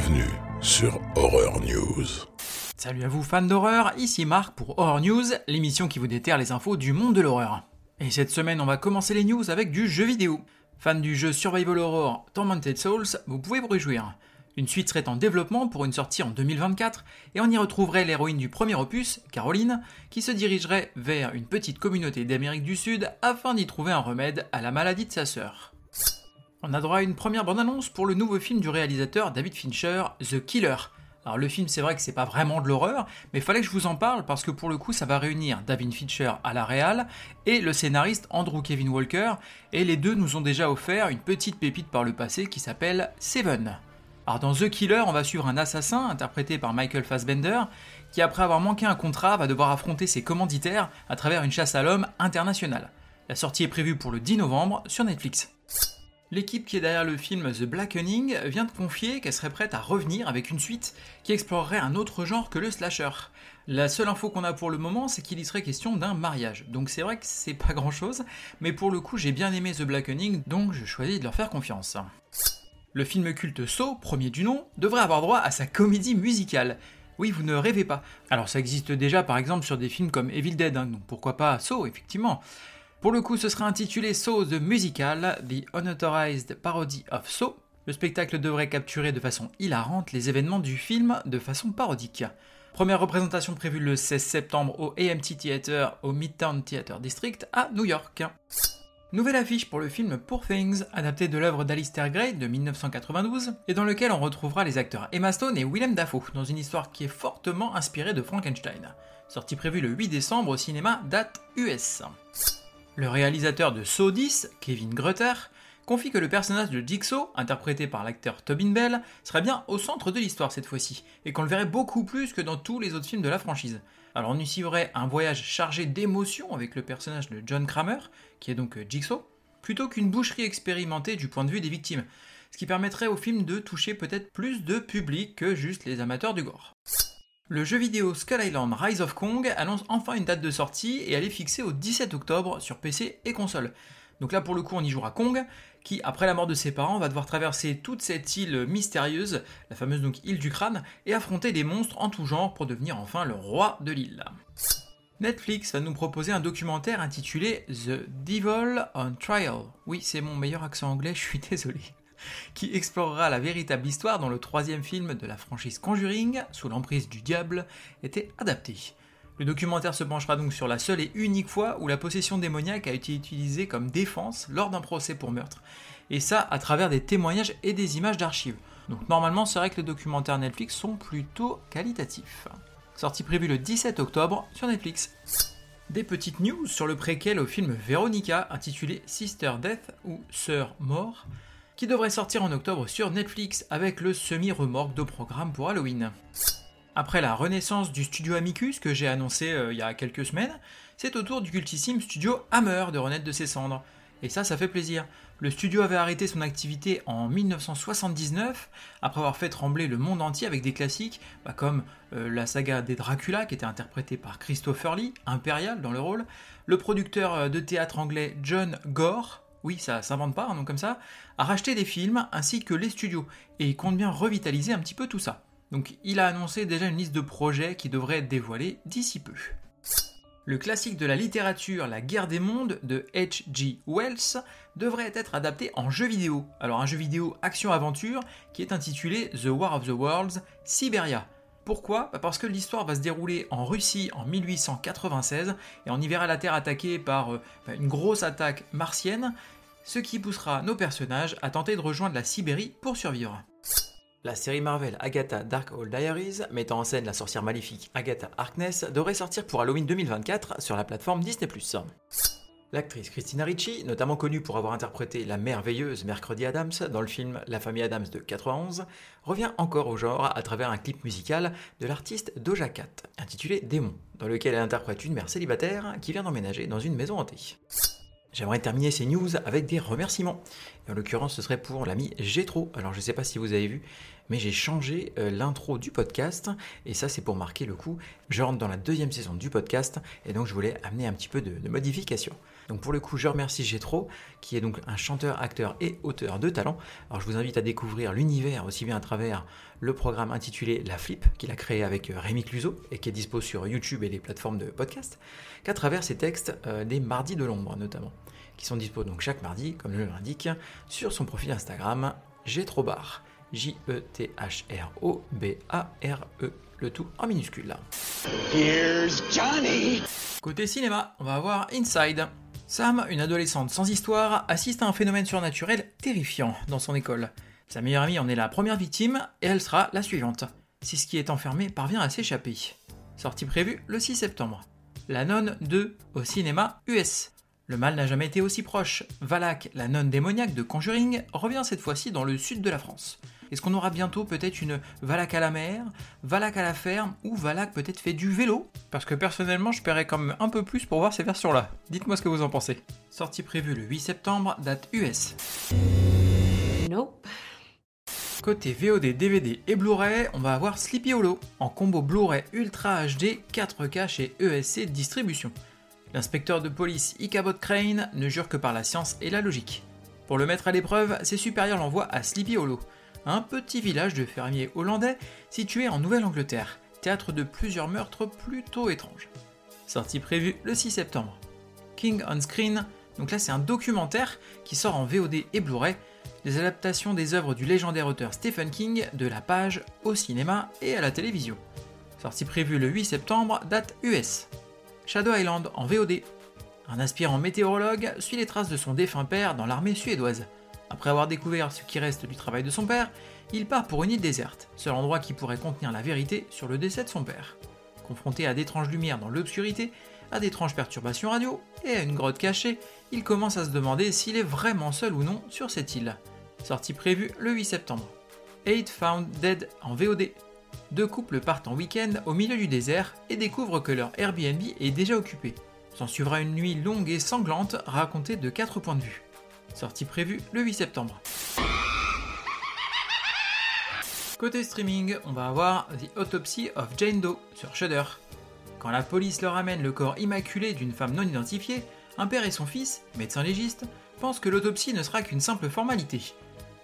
Bienvenue sur Horror News. Salut à vous fans d'horreur, ici Marc pour Horror News, l'émission qui vous déterre les infos du monde de l'horreur. Et cette semaine on va commencer les news avec du jeu vidéo. Fan du jeu Survival Horror Tormented Souls, vous pouvez vous réjouir. Une suite serait en développement pour une sortie en 2024, et on y retrouverait l'héroïne du premier opus, Caroline, qui se dirigerait vers une petite communauté d'Amérique du Sud afin d'y trouver un remède à la maladie de sa sœur. On a droit à une première bande-annonce pour le nouveau film du réalisateur David Fincher, The Killer. Alors le film c'est vrai que c'est pas vraiment de l'horreur, mais fallait que je vous en parle parce que pour le coup ça va réunir David Fincher à la réal et le scénariste Andrew Kevin Walker, et les deux nous ont déjà offert une petite pépite par le passé qui s'appelle Seven. Alors dans The Killer, on va suivre un assassin interprété par Michael Fassbender qui après avoir manqué un contrat va devoir affronter ses commanditaires à travers une chasse à l'homme internationale. La sortie est prévue pour le 10 novembre sur Netflix. L'équipe qui est derrière le film The Blackening vient de confier qu'elle serait prête à revenir avec une suite qui explorerait un autre genre que le slasher. La seule info qu'on a pour le moment, c'est qu'il y serait question d'un mariage. Donc c'est vrai que c'est pas grand chose, mais pour le coup j'ai bien aimé The Blackening, donc je choisis de leur faire confiance. Le film culte Saw, premier du nom, devrait avoir droit à sa comédie musicale. Oui, vous ne rêvez pas. Alors ça existe déjà par exemple sur des films comme Evil Dead, hein, donc pourquoi pas Saw, effectivement. Pour le coup, ce sera intitulé Saw the Musical, The Unauthorized Parody of Saw. Le spectacle devrait capturer de façon hilarante les événements du film de façon parodique. Première représentation prévue le 16 septembre au AMT Theater au Midtown Theater District à New York. Nouvelle affiche pour le film Poor Things, adapté de l'œuvre d'Alistair Gray de 1992, et dans lequel on retrouvera les acteurs Emma Stone et Willem Dafoe, dans une histoire qui est fortement inspirée de Frankenstein. Sortie prévue le 8 décembre au cinéma, date US. Le réalisateur de Saw 10, Kevin Grutter, confie que le personnage de Jigsaw, interprété par l'acteur Tobin Bell, serait bien au centre de l'histoire cette fois-ci, et qu'on le verrait beaucoup plus que dans tous les autres films de la franchise. Alors on y suivrait un voyage chargé d'émotions avec le personnage de John Kramer, qui est donc Jigsaw, plutôt qu'une boucherie expérimentée du point de vue des victimes, ce qui permettrait au film de toucher peut-être plus de public que juste les amateurs du gore. Le jeu vidéo Skull Island Rise of Kong annonce enfin une date de sortie et elle est fixée au 17 octobre sur PC et console. Donc là pour le coup on y jouera Kong, qui après la mort de ses parents va devoir traverser toute cette île mystérieuse, la fameuse donc île du crâne, et affronter des monstres en tout genre pour devenir enfin le roi de l'île. Netflix va nous proposer un documentaire intitulé The Devil on Trial. Oui, c'est mon meilleur accent anglais, je suis désolé qui explorera la véritable histoire dont le troisième film de la franchise Conjuring, sous l'emprise du diable, était adapté. Le documentaire se penchera donc sur la seule et unique fois où la possession démoniaque a été utilisée comme défense lors d'un procès pour meurtre. Et ça à travers des témoignages et des images d'archives. Donc normalement c'est vrai que les documentaires Netflix sont plutôt qualitatifs. Sortie prévue le 17 octobre sur Netflix. Des petites news sur le préquel au film Veronica intitulé Sister Death ou Sœur Mort qui devrait sortir en octobre sur Netflix avec le semi-remorque de programme pour Halloween. Après la renaissance du studio Amicus que j'ai annoncé euh, il y a quelques semaines, c'est au tour du cultissime studio Hammer de renaître de ses cendres. Et ça, ça fait plaisir. Le studio avait arrêté son activité en 1979, après avoir fait trembler le monde entier avec des classiques, bah, comme euh, la saga des Dracula, qui était interprétée par Christopher Lee, impérial dans le rôle, le producteur euh, de théâtre anglais John Gore, oui, ça s'invente pas un nom comme ça, a racheté des films ainsi que les studios, et il compte bien revitaliser un petit peu tout ça. Donc il a annoncé déjà une liste de projets qui devrait être dévoilée d'ici peu. Le classique de la littérature La guerre des mondes de H.G. Wells devrait être adapté en jeu vidéo. Alors un jeu vidéo action-aventure qui est intitulé The War of the Worlds Siberia. Pourquoi? Bah, Parce que l'histoire va se dérouler en Russie en 1896 et on y verra la Terre attaquée par euh, bah, une grosse attaque martienne, ce qui poussera nos personnages à tenter de rejoindre la Sibérie pour survivre. La série Marvel Agatha Dark Hall Diaries, mettant en scène la sorcière maléfique Agatha Harkness, devrait sortir pour Halloween 2024 sur la plateforme Disney+. L'actrice Christina Ricci, notamment connue pour avoir interprété la merveilleuse Mercredi Adams dans le film La famille Adams de 91, revient encore au genre à travers un clip musical de l'artiste Doja Cat, intitulé Démon, dans lequel elle interprète une mère célibataire qui vient d'emménager dans une maison hantée. J'aimerais terminer ces news avec des remerciements. En l'occurrence, ce serait pour l'ami Gétro. Alors, je ne sais pas si vous avez vu, mais j'ai changé euh, l'intro du podcast. Et ça, c'est pour marquer le coup. Je rentre dans la deuxième saison du podcast. Et donc, je voulais amener un petit peu de, de modification. Donc, pour le coup, je remercie Gétro, qui est donc un chanteur, acteur et auteur de talent. Alors, je vous invite à découvrir l'univers aussi bien à travers le programme intitulé La Flip, qu'il a créé avec euh, Rémi Cluzo et qui est dispo sur YouTube et les plateformes de podcast, qu'à travers ses textes euh, des Mardis de l'ombre notamment, qui sont dispo donc chaque mardi, comme je l'indique, sur son profil Instagram Gétrobar. J-E-T-H-R-O-B-A-R-E. Le tout en minuscule. Here's Johnny. Côté cinéma, on va avoir Inside. Sam, une adolescente sans histoire, assiste à un phénomène surnaturel terrifiant dans son école. Sa meilleure amie en est la première victime et elle sera la suivante. Si ce qui est enfermé parvient à s'échapper. Sortie prévue le 6 septembre. La nonne 2 au cinéma US. Le mal n'a jamais été aussi proche. Valak, la nonne démoniaque de Conjuring, revient cette fois-ci dans le sud de la France. Est-ce qu'on aura bientôt peut-être une Valak à la mer, Valak à la ferme ou Valak peut-être fait du vélo? Parce que personnellement, je paierais quand même un peu plus pour voir ces versions-là. Dites-moi ce que vous en pensez. Sortie prévue le 8 septembre, date US. Nope. Côté VOD, DVD et Blu-ray, on va avoir Sleepy Hollow en combo Blu-ray Ultra HD 4K chez ESC Distribution. L'inspecteur de police Ichabod Crane ne jure que par la science et la logique. Pour le mettre à l'épreuve, ses supérieurs l'envoient à Sleepy Hollow, un petit village de fermiers hollandais situé en Nouvelle-Angleterre, théâtre de plusieurs meurtres plutôt étranges. Sortie prévue le 6 septembre. King on Screen, donc là c'est un documentaire qui sort en VOD et Blu-ray, des adaptations des œuvres du légendaire auteur Stephen King de la page au cinéma et à la télévision. Sortie prévue le 8 septembre, date US. Shadow Island en VOD. Un aspirant météorologue suit les traces de son défunt père dans l'armée suédoise. Après avoir découvert ce qui reste du travail de son père, il part pour une île déserte, seul endroit qui pourrait contenir la vérité sur le décès de son père. Confronté à d'étranges lumières dans l'obscurité, à d'étranges perturbations radio et à une grotte cachée, il commence à se demander s'il est vraiment seul ou non sur cette île. Sortie prévue le 8 septembre. Eight Found Dead en VOD. Deux couples partent en week-end au milieu du désert et découvrent que leur Airbnb est déjà occupé. S'en suivra une nuit longue et sanglante racontée de quatre points de vue. Sortie prévue le 8 septembre. Côté streaming, on va avoir The Autopsy of Jane Doe sur Shudder. Quand la police leur amène le corps immaculé d'une femme non identifiée, un père et son fils, médecins légistes, pensent que l'autopsie ne sera qu'une simple formalité.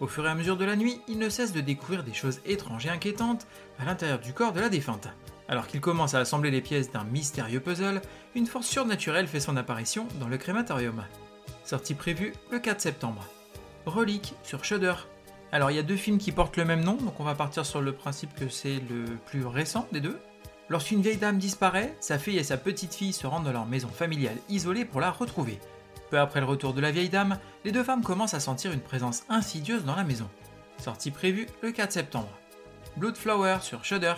Au fur et à mesure de la nuit, ils ne cessent de découvrir des choses étranges et inquiétantes à l'intérieur du corps de la défunte. Alors qu'ils commencent à assembler les pièces d'un mystérieux puzzle, une force surnaturelle fait son apparition dans le crématorium. Sortie prévue le 4 septembre. Relique sur Shudder. Alors il y a deux films qui portent le même nom, donc on va partir sur le principe que c'est le plus récent des deux. Lorsqu'une vieille dame disparaît, sa fille et sa petite fille se rendent dans leur maison familiale isolée pour la retrouver. Peu après le retour de la vieille dame, les deux femmes commencent à sentir une présence insidieuse dans la maison. Sortie prévue le 4 septembre. Bloodflower sur Shudder.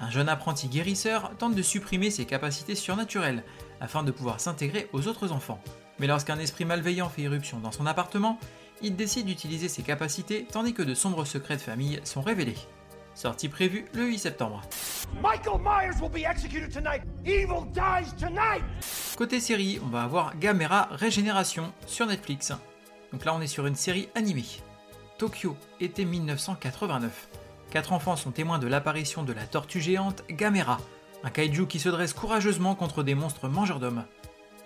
Un jeune apprenti guérisseur tente de supprimer ses capacités surnaturelles afin de pouvoir s'intégrer aux autres enfants. Mais lorsqu'un esprit malveillant fait irruption dans son appartement, il décide d'utiliser ses capacités tandis que de sombres secrets de famille sont révélés. Sortie prévue le 8 septembre. Michael Myers will be executed tonight. Evil dies tonight. Côté série, on va avoir Gamera Régénération sur Netflix. Donc là, on est sur une série animée. Tokyo, été 1989. Quatre enfants sont témoins de l'apparition de la tortue géante Gamera, un kaiju qui se dresse courageusement contre des monstres mangeurs d'hommes.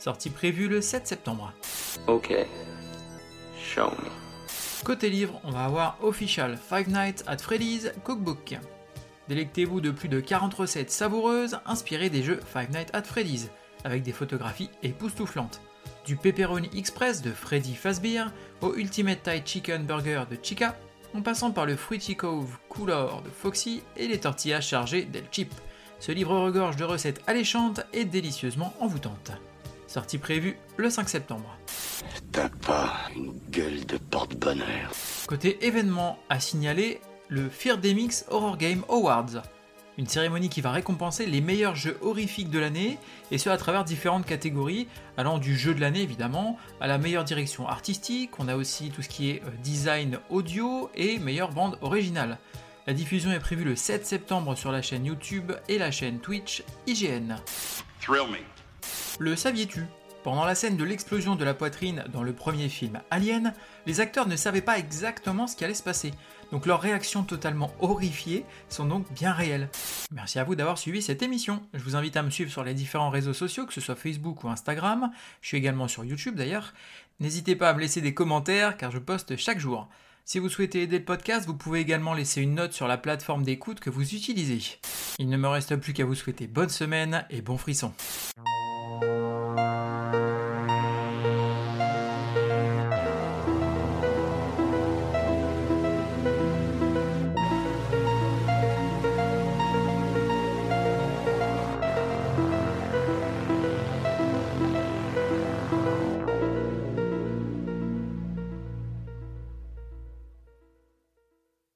Sortie prévue le 7 septembre. Ok. Show me. Côté livre, on va avoir Official Five Nights at Freddy's Cookbook. Délectez-vous de plus de 40 recettes savoureuses inspirées des jeux Five Nights at Freddy's, avec des photographies époustouflantes. Du pepperoni express de Freddy Fazbear au Ultimate Thai Chicken Burger de Chica, en passant par le Fruity Cove Cooler de Foxy et les tortillas chargées d'El Chip. Ce livre regorge de recettes alléchantes et délicieusement envoûtantes. Sortie prévue le 5 septembre. T'as pas une gueule de porte-bonheur. Côté événement à signaler, le Feardemix Horror Game Awards. Une cérémonie qui va récompenser les meilleurs jeux horrifiques de l'année, et ce à travers différentes catégories, allant du jeu de l'année évidemment, à la meilleure direction artistique, on a aussi tout ce qui est euh, design audio et meilleure bande originale. La diffusion est prévue le 7 septembre sur la chaîne YouTube et la chaîne Twitch IGN. Thrill me. Le saviez-tu? Pendant la scène de l'explosion de la poitrine dans le premier film Alien, les acteurs ne savaient pas exactement ce qui allait se passer, donc leurs réactions totalement horrifiées sont donc bien réelles. Merci à vous d'avoir suivi cette émission. Je vous invite à me suivre sur les différents réseaux sociaux, que ce soit Facebook ou Instagram. Je suis également sur YouTube d'ailleurs. N'hésitez pas à me laisser des commentaires car je poste chaque jour. Si vous souhaitez aider le podcast, vous pouvez également laisser une note sur la plateforme d'écoute que vous utilisez. Il ne me reste plus qu'à vous souhaiter bonne semaine et bon frisson.